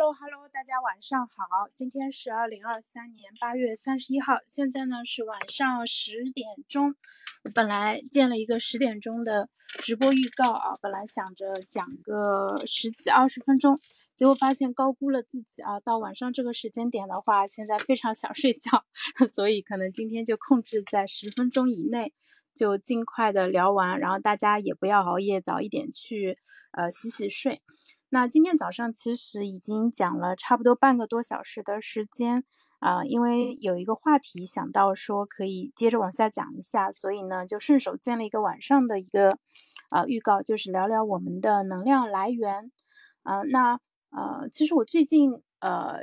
Hello Hello，大家晚上好，今天是二零二三年八月三十一号，现在呢是晚上十点钟。本来建了一个十点钟的直播预告啊，本来想着讲个十几二十分钟，结果发现高估了自己啊。到晚上这个时间点的话，现在非常想睡觉，所以可能今天就控制在十分钟以内，就尽快的聊完，然后大家也不要熬夜，早一点去呃洗洗睡。那今天早上其实已经讲了差不多半个多小时的时间啊，因为有一个话题想到说可以接着往下讲一下，所以呢就顺手建了一个晚上的一个啊预告，就是聊聊我们的能量来源啊。那呃，其实我最近呃，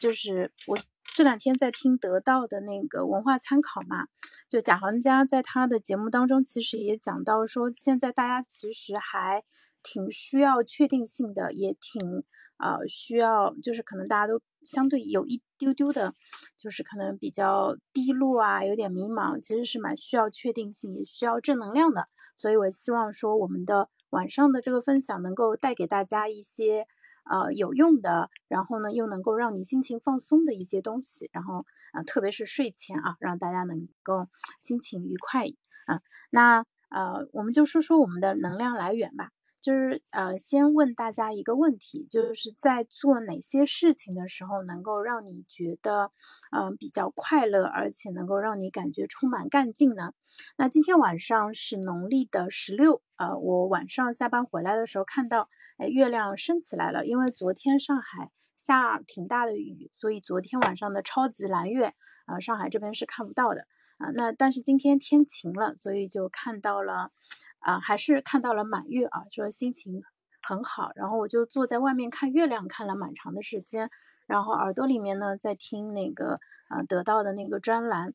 就是我这两天在听得到的那个文化参考嘛，就贾行家在他的节目当中其实也讲到说，现在大家其实还。挺需要确定性的，也挺呃需要，就是可能大家都相对有一丢丢的，就是可能比较低落啊，有点迷茫，其实是蛮需要确定性，也需要正能量的。所以我希望说我们的晚上的这个分享能够带给大家一些呃有用的，然后呢又能够让你心情放松的一些东西，然后啊特别是睡前啊，让大家能够心情愉快啊。那呃我们就说说我们的能量来源吧。就是呃，先问大家一个问题，就是在做哪些事情的时候，能够让你觉得嗯比较快乐，而且能够让你感觉充满干劲呢？那今天晚上是农历的十六，呃，我晚上下班回来的时候看到，哎，月亮升起来了，因为昨天上海下挺大的雨，所以昨天晚上的超级蓝月啊，上海这边是看不到的啊。那但是今天天晴了，所以就看到了。啊，还是看到了满月啊，就说心情很好，然后我就坐在外面看月亮，看了蛮长的时间，然后耳朵里面呢在听那个啊得到的那个专栏，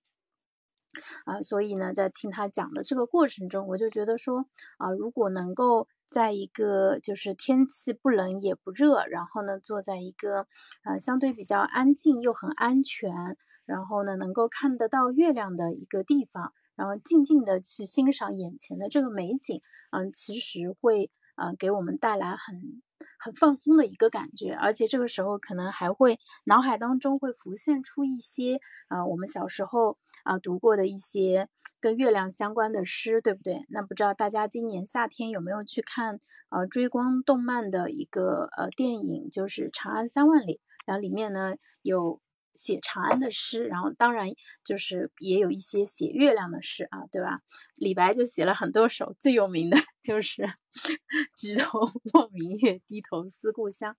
啊，所以呢在听他讲的这个过程中，我就觉得说啊，如果能够在一个就是天气不冷也不热，然后呢坐在一个啊相对比较安静又很安全，然后呢能够看得到月亮的一个地方。然后静静的去欣赏眼前的这个美景，嗯，其实会呃给我们带来很很放松的一个感觉，而且这个时候可能还会脑海当中会浮现出一些啊我们小时候啊读过的一些跟月亮相关的诗，对不对？那不知道大家今年夏天有没有去看呃追光动漫的一个呃电影，就是《长安三万里》，然后里面呢有。写长安的诗，然后当然就是也有一些写月亮的诗啊，对吧？李白就写了很多首，最有名的 就是“举头望明月，低头思故乡”。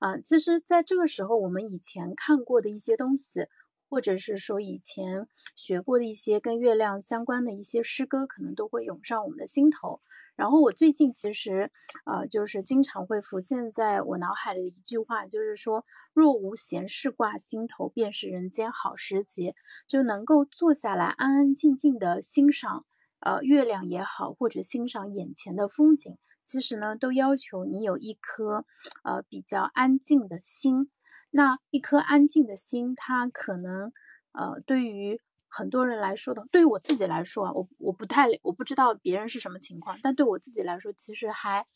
啊，其实在这个时候，我们以前看过的一些东西，或者是说以前学过的一些跟月亮相关的一些诗歌，可能都会涌上我们的心头。然后我最近其实，呃，就是经常会浮现在我脑海里的一句话，就是说，若无闲事挂心头，便是人间好时节。就能够坐下来安安静静的欣赏，呃，月亮也好，或者欣赏眼前的风景，其实呢，都要求你有一颗，呃，比较安静的心。那一颗安静的心，它可能，呃，对于。很多人来说的，对于我自己来说啊，我我不太我不知道别人是什么情况，但对我自己来说，其实还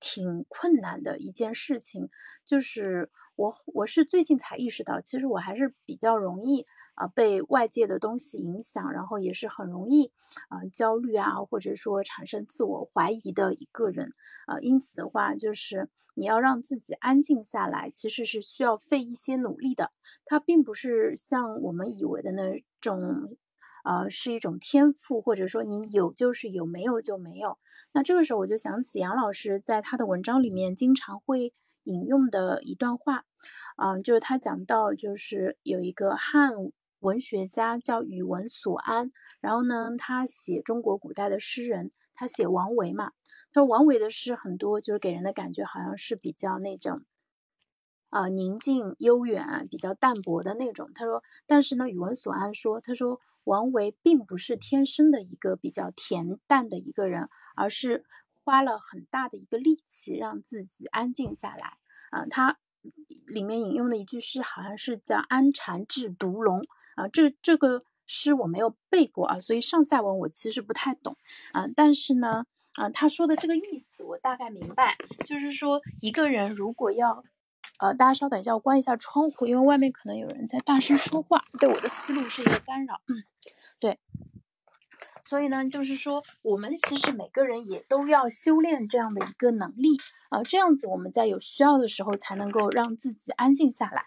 挺困难的一件事情，就是我我是最近才意识到，其实我还是比较容易啊被外界的东西影响，然后也是很容易啊焦虑啊，或者说产生自我怀疑的一个人啊，因此的话，就是你要让自己安静下来，其实是需要费一些努力的，它并不是像我们以为的那。种，呃，是一种天赋，或者说你有就是有，没有就没有。那这个时候我就想起杨老师在他的文章里面经常会引用的一段话，嗯，就是他讲到，就是有一个汉文学家叫宇文所安，然后呢，他写中国古代的诗人，他写王维嘛，他说王维的诗很多，就是给人的感觉好像是比较那种。啊，宁静悠远，比较淡泊的那种。他说，但是呢，宇文所安说，他说王维并不是天生的一个比较恬淡的一个人，而是花了很大的一个力气让自己安静下来。啊，他里面引用的一句诗好像是叫“安禅制毒龙”。啊，这这个诗我没有背过啊，所以上下文我其实不太懂。啊，但是呢，啊，他说的这个意思我大概明白，就是说一个人如果要呃，大家稍等一下，我关一下窗户，因为外面可能有人在大声说话，对我的思路是一个干扰。嗯，对。所以呢，就是说，我们其实每个人也都要修炼这样的一个能力啊，这样子我们在有需要的时候才能够让自己安静下来。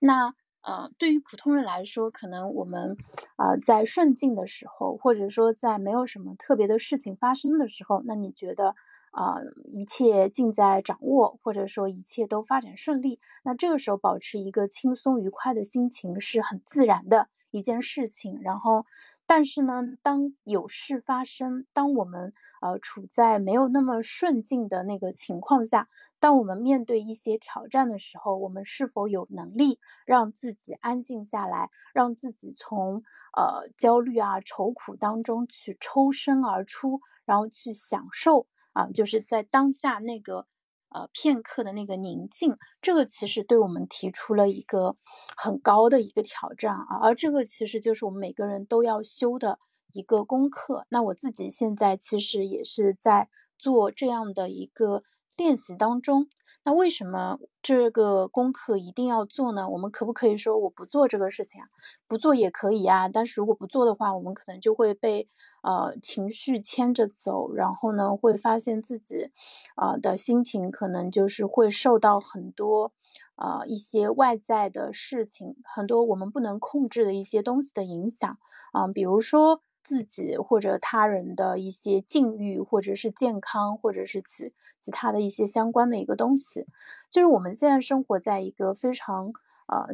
那呃，对于普通人来说，可能我们啊在顺境的时候，或者说在没有什么特别的事情发生的时候，那你觉得？啊，一切尽在掌握，或者说一切都发展顺利，那这个时候保持一个轻松愉快的心情是很自然的一件事情。然后，但是呢，当有事发生，当我们呃处在没有那么顺境的那个情况下，当我们面对一些挑战的时候，我们是否有能力让自己安静下来，让自己从呃焦虑啊愁苦当中去抽身而出，然后去享受？啊，就是在当下那个呃片刻的那个宁静，这个其实对我们提出了一个很高的一个挑战啊，而这个其实就是我们每个人都要修的一个功课。那我自己现在其实也是在做这样的一个练习当中。那为什么这个功课一定要做呢？我们可不可以说我不做这个事情啊？不做也可以啊，但是如果不做的话，我们可能就会被呃情绪牵着走，然后呢会发现自己啊的心情可能就是会受到很多呃一些外在的事情，很多我们不能控制的一些东西的影响啊，比如说。自己或者他人的一些境遇，或者是健康，或者是其其他的一些相关的一个东西，就是我们现在生活在一个非常呃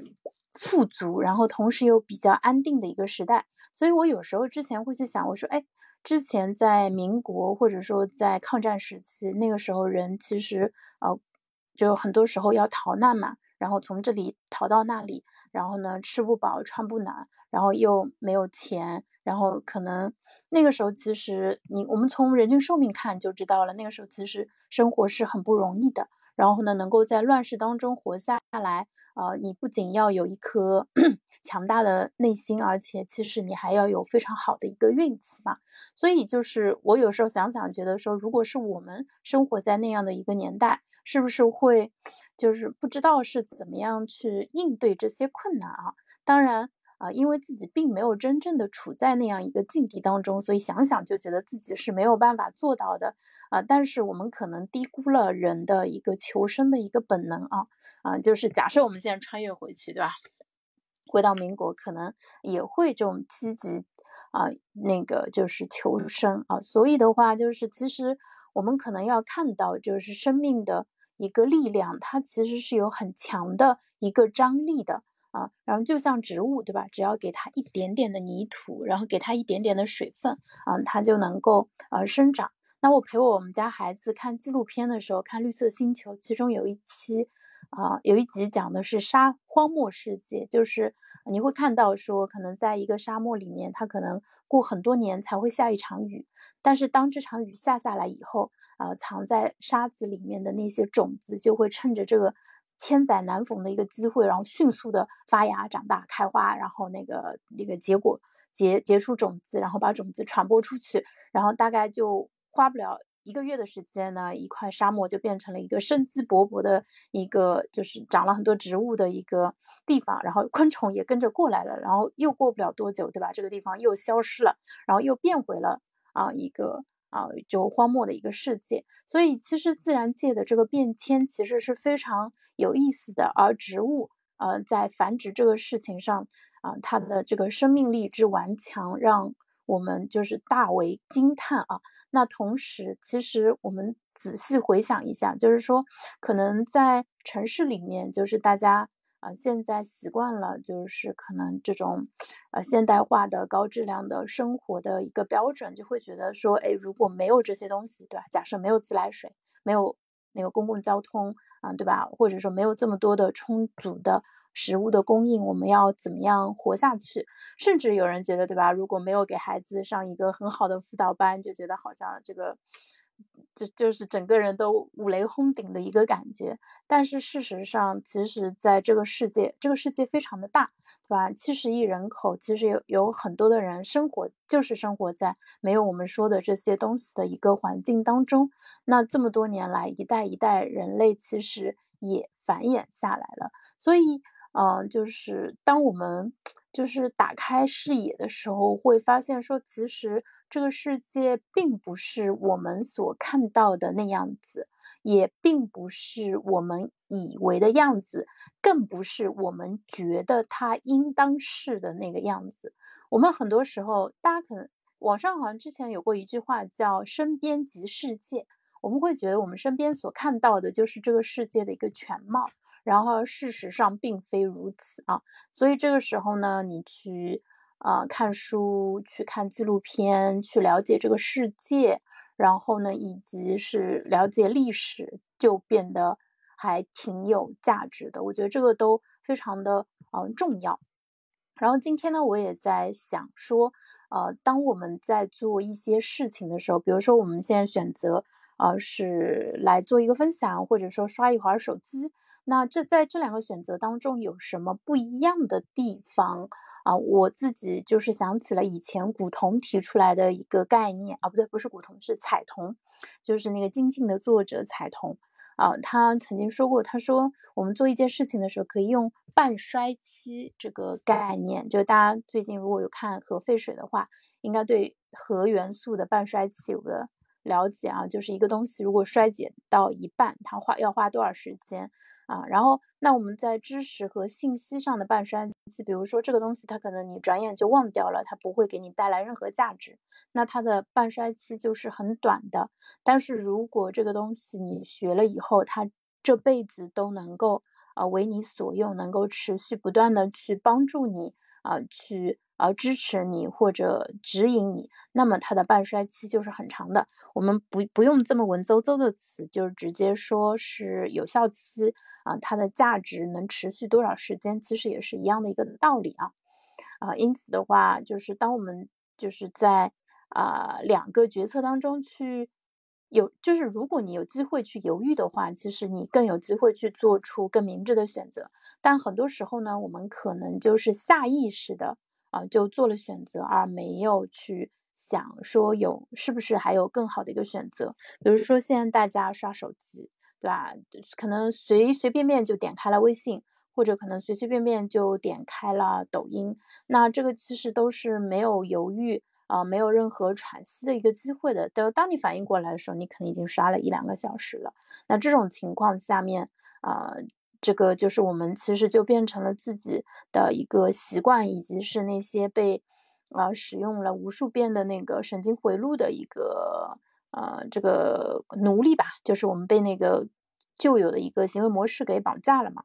富足，然后同时又比较安定的一个时代。所以我有时候之前会去想，我说，哎，之前在民国或者说在抗战时期，那个时候人其实呃就很多时候要逃难嘛，然后从这里逃到那里，然后呢吃不饱穿不暖，然后又没有钱。然后可能那个时候，其实你我们从人均寿命看就知道了，那个时候其实生活是很不容易的。然后呢，能够在乱世当中活下来，呃，你不仅要有一颗 强大的内心，而且其实你还要有非常好的一个运气吧。所以就是我有时候想想，觉得说，如果是我们生活在那样的一个年代，是不是会就是不知道是怎么样去应对这些困难啊？当然。啊，因为自己并没有真正的处在那样一个境地当中，所以想想就觉得自己是没有办法做到的啊。但是我们可能低估了人的一个求生的一个本能啊啊，就是假设我们现在穿越回去，对吧？回到民国，可能也会这种积极啊，那个就是求生啊。所以的话，就是其实我们可能要看到，就是生命的一个力量，它其实是有很强的一个张力的。啊，然后就像植物，对吧？只要给它一点点的泥土，然后给它一点点的水分，啊，它就能够呃生长。那我陪我们家孩子看纪录片的时候，看《绿色星球》，其中有一期，啊，有一集讲的是沙荒漠世界，就是你会看到说，可能在一个沙漠里面，它可能过很多年才会下一场雨，但是当这场雨下下来以后，啊，藏在沙子里面的那些种子就会趁着这个。千载难逢的一个机会，然后迅速的发芽、长大、开花，然后那个那个结果结结出种子，然后把种子传播出去，然后大概就花不了一个月的时间呢，一块沙漠就变成了一个生机勃勃的一个，就是长了很多植物的一个地方，然后昆虫也跟着过来了，然后又过不了多久，对吧？这个地方又消失了，然后又变回了啊一个。啊，就荒漠的一个世界，所以其实自然界的这个变迁其实是非常有意思的。而植物，呃，在繁殖这个事情上，啊，它的这个生命力之顽强，让我们就是大为惊叹啊。那同时，其实我们仔细回想一下，就是说，可能在城市里面，就是大家。啊，现在习惯了，就是可能这种，呃，现代化的高质量的生活的一个标准，就会觉得说，哎，如果没有这些东西，对吧？假设没有自来水，没有那个公共交通，啊，对吧？或者说没有这么多的充足的食物的供应，我们要怎么样活下去？甚至有人觉得，对吧？如果没有给孩子上一个很好的辅导班，就觉得好像这个。就就是整个人都五雷轰顶的一个感觉，但是事实上，其实在这个世界，这个世界非常的大，对吧？七十亿人口，其实有有很多的人生活就是生活在没有我们说的这些东西的一个环境当中。那这么多年来，一代一代人类其实也。繁衍下来了。所以，嗯，就是当我们 就是打开视野的时候，会发现说，其实这个世界并不是我们所看到的那样子，也并不是我们以为的样子，更不是我们觉得它应当是的那个样子。我们很多时候，大家可能网上好像之前有过一句话叫“身边即世界”，我们会觉得我们身边所看到的就是这个世界的一个全貌。然后事实上并非如此啊，所以这个时候呢，你去啊看书、去看纪录片、去了解这个世界，然后呢，以及是了解历史，就变得还挺有价值的。我觉得这个都非常的嗯重要。然后今天呢，我也在想说，呃，当我们在做一些事情的时候，比如说我们现在选择呃是来做一个分享，或者说刷一会儿手机。那这在这两个选择当中有什么不一样的地方啊？我自己就是想起了以前古潼提出来的一个概念啊，不对，不是古潼，是彩铜，就是那个精进的作者彩铜啊，他曾经说过，他说我们做一件事情的时候可以用半衰期这个概念，就大家最近如果有看核废水的话，应该对核元素的半衰期有个了解啊，就是一个东西如果衰减到一半，它花要花多少时间？啊，然后那我们在知识和信息上的半衰期，比如说这个东西它可能你转眼就忘掉了，它不会给你带来任何价值，那它的半衰期就是很短的。但是如果这个东西你学了以后，它这辈子都能够啊为你所用，能够持续不断的去帮助你啊去而支持你或者指引你，那么它的半衰期就是很长的。我们不不用这么文绉绉的词，就是直接说是有效期。啊，它的价值能持续多少时间，其实也是一样的一个道理啊，啊，因此的话，就是当我们就是在啊两个决策当中去有，就是如果你有机会去犹豫的话，其实你更有机会去做出更明智的选择。但很多时候呢，我们可能就是下意识的啊就做了选择，而没有去想说有是不是还有更好的一个选择。比如说现在大家刷手机。对吧？可能随随便便就点开了微信，或者可能随随便便就点开了抖音。那这个其实都是没有犹豫啊，没有任何喘息的一个机会的。等当你反应过来的时候，你可能已经刷了一两个小时了。那这种情况下面啊，这个就是我们其实就变成了自己的一个习惯，以及是那些被啊使用了无数遍的那个神经回路的一个。呃，这个奴隶吧，就是我们被那个旧有的一个行为模式给绑架了嘛。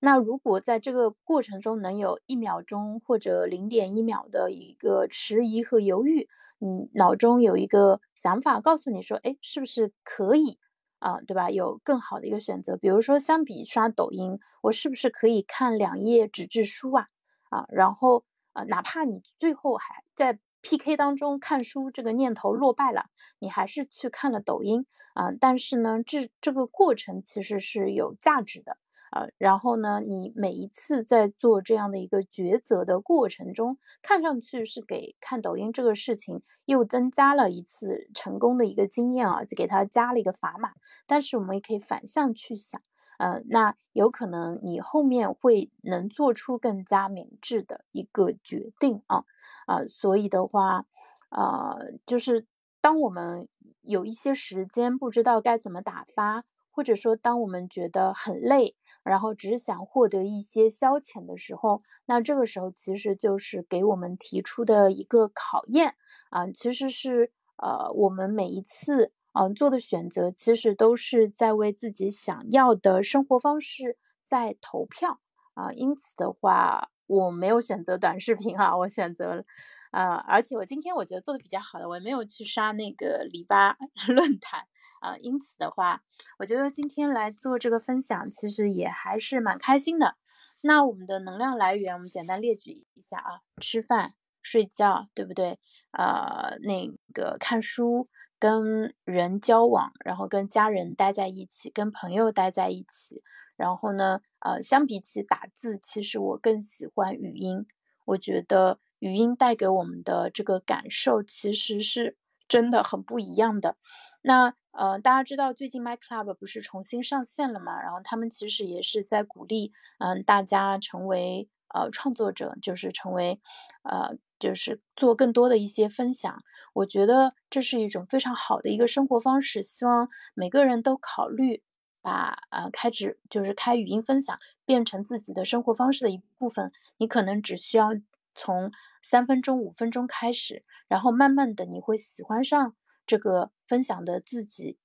那如果在这个过程中能有一秒钟或者零点一秒的一个迟疑和犹豫，你脑中有一个想法告诉你说，哎，是不是可以啊？对吧？有更好的一个选择，比如说相比刷抖音，我是不是可以看两页纸质书啊？啊，然后呃，哪怕你最后还在。P.K. 当中看书这个念头落败了，你还是去看了抖音啊？但是呢，这这个过程其实是有价值的啊。然后呢，你每一次在做这样的一个抉择的过程中，看上去是给看抖音这个事情又增加了一次成功的一个经验啊，就给他加了一个砝码。但是我们也可以反向去想。呃，那有可能你后面会能做出更加明智的一个决定啊啊，所以的话，呃，就是当我们有一些时间不知道该怎么打发，或者说当我们觉得很累，然后只是想获得一些消遣的时候，那这个时候其实就是给我们提出的一个考验啊，其实是呃，我们每一次。嗯，做的选择其实都是在为自己想要的生活方式在投票啊，因此的话，我没有选择短视频啊，我选择了，呃，而且我今天我觉得做的比较好的，我也没有去刷那个篱笆 论坛啊，因此的话，我觉得今天来做这个分享，其实也还是蛮开心的。那我们的能量来源，我们简单列举一下啊，吃饭、睡觉，对不对？呃，那个看书。跟人交往，然后跟家人待在一起，跟朋友待在一起，然后呢，呃，相比起打字，其实我更喜欢语音。我觉得语音带给我们的这个感受，其实是真的很不一样的。那呃，大家知道最近 My Club 不是重新上线了嘛？然后他们其实也是在鼓励，嗯，大家成为呃创作者，就是成为呃，就是做更多的一些分享。我觉得这是一种非常好的一个生活方式。希望每个人都考虑把呃开直就是开语音分享变成自己的生活方式的一部分。你可能只需要从三分钟、五分钟开始，然后慢慢的你会喜欢上。这个分享的自己，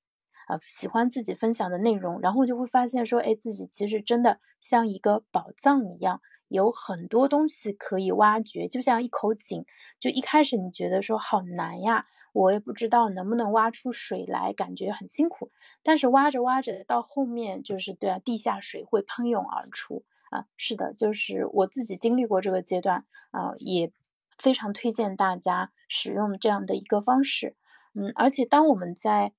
啊，喜欢自己分享的内容，然后就会发现说，哎，自己其实真的像一个宝藏一样，有很多东西可以挖掘，就像一口井。就一开始你觉得说好难呀，我也不知道能不能挖出水来，感觉很辛苦。但是挖着挖着，到后面就是对啊，地下水会喷涌而出啊。是的，就是我自己经历过这个阶段啊，也非常推荐大家使用这样的一个方式。嗯，而且当我们在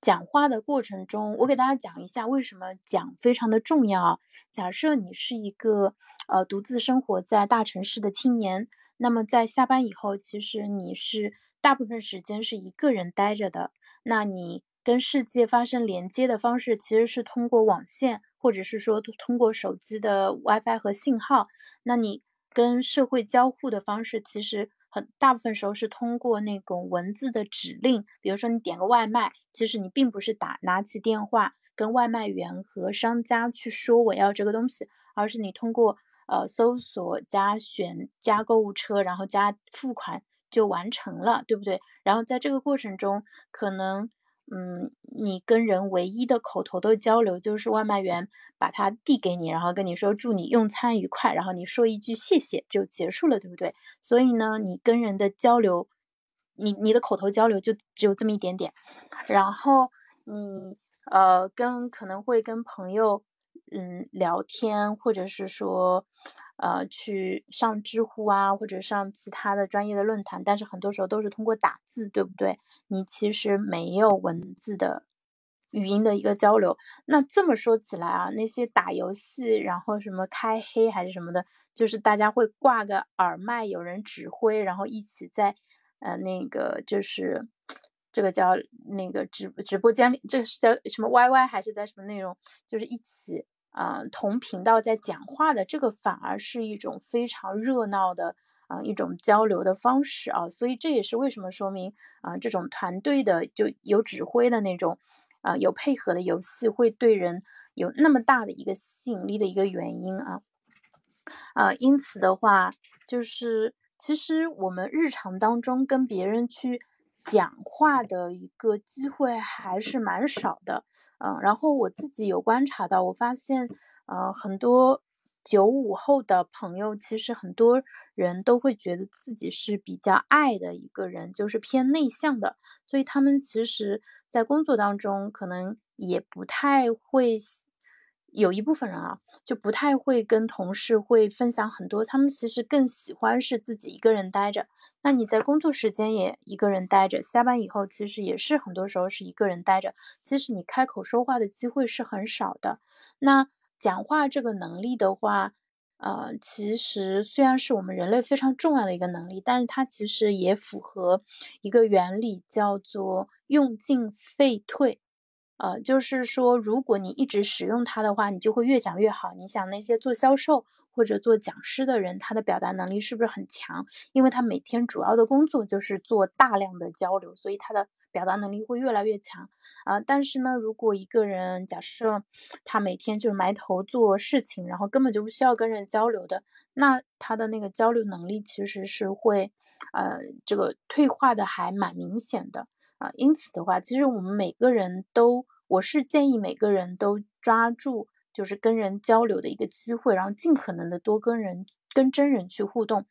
讲话的过程中，我给大家讲一下为什么讲非常的重要。假设你是一个呃独自生活在大城市的青年，那么在下班以后，其实你是大部分时间是一个人待着的。那你跟世界发生连接的方式，其实是通过网线，或者是说通过手机的 WiFi 和信号。那你跟社会交互的方式，其实。很大部分时候是通过那种文字的指令，比如说你点个外卖，其实你并不是打拿起电话跟外卖员和商家去说我要这个东西，而是你通过呃搜索加选加购物车，然后加付款就完成了，对不对？然后在这个过程中，可能。嗯，你跟人唯一的口头的交流就是外卖员把它递给你，然后跟你说祝你用餐愉快，然后你说一句谢谢就结束了，对不对？所以呢，你跟人的交流，你你的口头交流就只有这么一点点，然后你呃跟可能会跟朋友嗯聊天，或者是说。呃，去上知乎啊，或者上其他的专业的论坛，但是很多时候都是通过打字，对不对？你其实没有文字的语音的一个交流。那这么说起来啊，那些打游戏，然后什么开黑还是什么的，就是大家会挂个耳麦，有人指挥，然后一起在呃那个就是这个叫那个直直播间里，这个是叫什么 YY 还是在什么内容？就是一起。啊，同频道在讲话的这个反而是一种非常热闹的啊一种交流的方式啊，所以这也是为什么说明啊这种团队的就有指挥的那种啊有配合的游戏会对人有那么大的一个吸引力的一个原因啊啊，因此的话就是其实我们日常当中跟别人去讲话的一个机会还是蛮少的。嗯，然后我自己有观察到，我发现，呃，很多九五后的朋友，其实很多人都会觉得自己是比较爱的一个人，就是偏内向的，所以他们其实，在工作当中可能也不太会，有一部分人啊，就不太会跟同事会分享很多，他们其实更喜欢是自己一个人待着。那你在工作时间也一个人待着，下班以后其实也是很多时候是一个人待着。其实你开口说话的机会是很少的。那讲话这个能力的话，呃，其实虽然是我们人类非常重要的一个能力，但是它其实也符合一个原理，叫做用进废退。呃，就是说，如果你一直使用它的话，你就会越讲越好。你想那些做销售。或者做讲师的人，他的表达能力是不是很强？因为他每天主要的工作就是做大量的交流，所以他的表达能力会越来越强啊。但是呢，如果一个人假设他每天就是埋头做事情，然后根本就不需要跟人交流的，那他的那个交流能力其实是会呃这个退化的，还蛮明显的啊。因此的话，其实我们每个人都，我是建议每个人都抓住。就是跟人交流的一个机会，然后尽可能的多跟人跟真人去互动，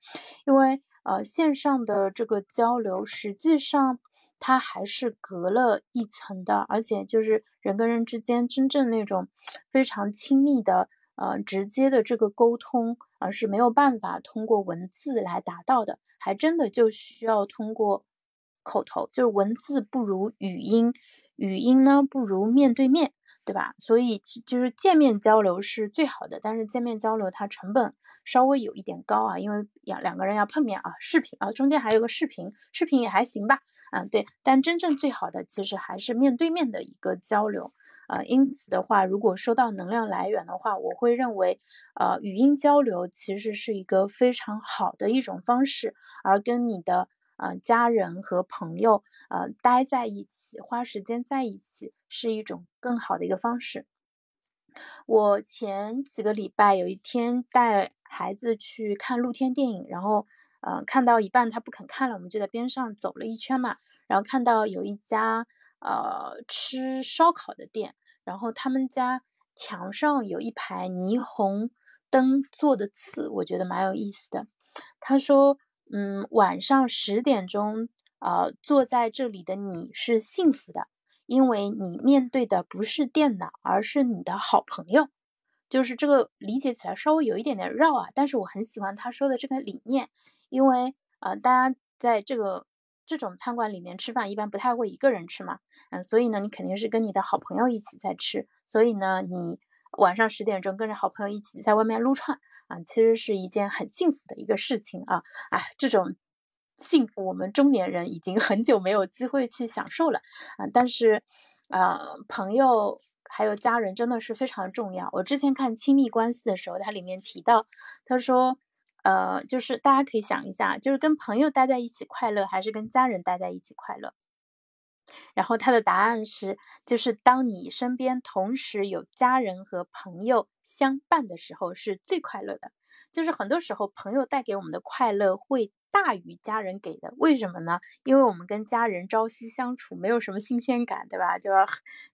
因为呃线上的这个交流实际上它还是隔了一层的，而且就是人跟人之间真正那种非常亲密的呃直接的这个沟通而是没有办法通过文字来达到的，还真的就需要通过口头，就是文字不如语音，语音呢不如面对面。对吧？所以就是见面交流是最好的，但是见面交流它成本稍微有一点高啊，因为两两个人要碰面啊，视频啊，中间还有个视频，视频也还行吧嗯，对。但真正最好的其实还是面对面的一个交流。呃，因此的话，如果说到能量来源的话，我会认为，呃，语音交流其实是一个非常好的一种方式，而跟你的呃家人和朋友呃待在一起，花时间在一起，是一种更好的一个方式。我前几个礼拜有一天带孩子去看露天电影，然后呃看到一半他不肯看了，我们就在边上走了一圈嘛，然后看到有一家呃吃烧烤的店。然后他们家墙上有一排霓虹灯做的字，我觉得蛮有意思的。他说：“嗯，晚上十点钟，呃，坐在这里的你是幸福的，因为你面对的不是电脑，而是你的好朋友。”就是这个理解起来稍微有一点点绕啊，但是我很喜欢他说的这个理念，因为呃，大家在这个。这种餐馆里面吃饭一般不太会一个人吃嘛，嗯，所以呢，你肯定是跟你的好朋友一起在吃，所以呢，你晚上十点钟跟着好朋友一起在外面撸串啊，其实是一件很幸福的一个事情啊，哎，这种幸福我们中年人已经很久没有机会去享受了啊，但是啊，朋友还有家人真的是非常重要。我之前看亲密关系的时候，它里面提到，他说。呃，就是大家可以想一下，就是跟朋友待在一起快乐，还是跟家人待在一起快乐？然后他的答案是，就是当你身边同时有家人和朋友相伴的时候，是最快乐的。就是很多时候，朋友带给我们的快乐会。大于家人给的，为什么呢？因为我们跟家人朝夕相处，没有什么新鲜感，对吧？就要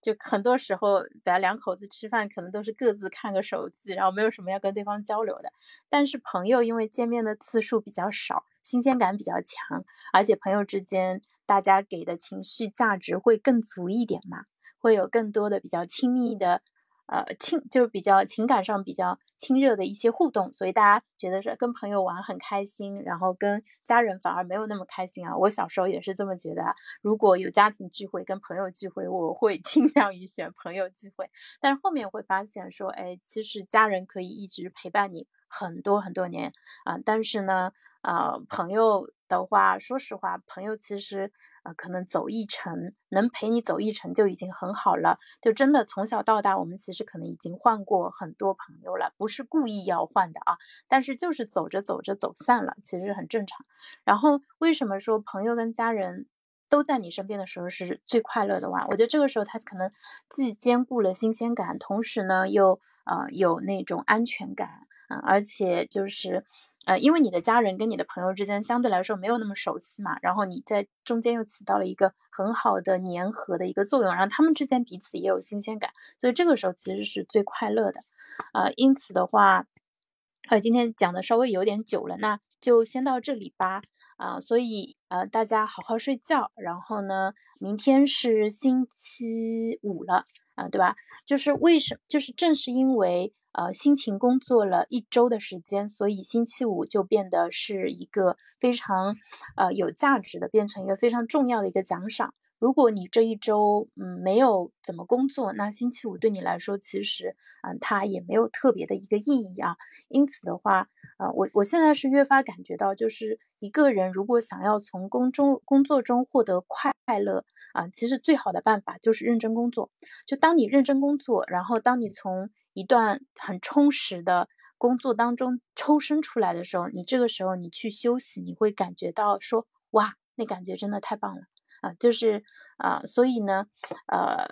就很多时候，大家两口子吃饭，可能都是各自看个手机，然后没有什么要跟对方交流的。但是朋友，因为见面的次数比较少，新鲜感比较强，而且朋友之间大家给的情绪价值会更足一点嘛，会有更多的比较亲密的。呃，亲就比较情感上比较亲热的一些互动，所以大家觉得是跟朋友玩很开心，然后跟家人反而没有那么开心啊。我小时候也是这么觉得，如果有家庭聚会跟朋友聚会，我会 倾向于选朋友聚会。但是后面会发现说，哎，其实家人可以一直陪伴你很多很多年啊，但是呢。啊，朋友的话，说实话，朋友其实呃，可能走一程，能陪你走一程就已经很好了。就真的从小到大，我们其实可能已经换过很多朋友了，不是故意要换的啊。但是就是走着走着走散了，其实很正常。然后为什么说朋友跟家人都在你身边的时候是最快乐的哇？我觉得这个时候他可能既兼顾了新鲜感，同时呢又呃有那种安全感啊，而且就是。呃，因为你的家人跟你的朋友之间相对来说没有那么熟悉嘛，然后你在中间又起到了一个很好的粘合的一个作用，然后他们之间彼此也有新鲜感，所以这个时候其实是最快乐的。呃，因此的话，呃，今天讲的稍微有点久了，那就先到这里吧。啊，所以呃，大家好好睡觉，然后呢，明天是星期五了，啊，对吧？就是为什，就是正是因为。呃，辛勤工作了一周的时间，所以星期五就变得是一个非常，呃，有价值的，变成一个非常重要的一个奖赏。如果你这一周嗯没有怎么工作，那星期五对你来说其实嗯它也没有特别的一个意义啊。因此的话，呃我我现在是越发感觉到，就是一个人如果想要从工中工作中获得快乐啊，其实最好的办法就是认真工作。就当你认真工作，然后当你从一段很充实的工作当中抽身出来的时候，你这个时候你去休息，你会感觉到说哇，那感觉真的太棒了。啊，就是啊，所以呢，呃，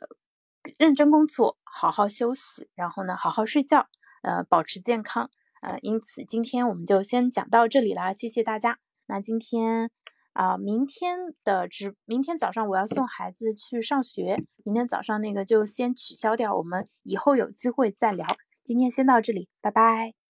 认真工作，好好休息，然后呢，好好睡觉，呃，保持健康，呃，因此今天我们就先讲到这里啦，谢谢大家。那今天啊，明天的直，明天早上我要送孩子去上学，明天早上那个就先取消掉，我们以后有机会再聊。今天先到这里，拜拜。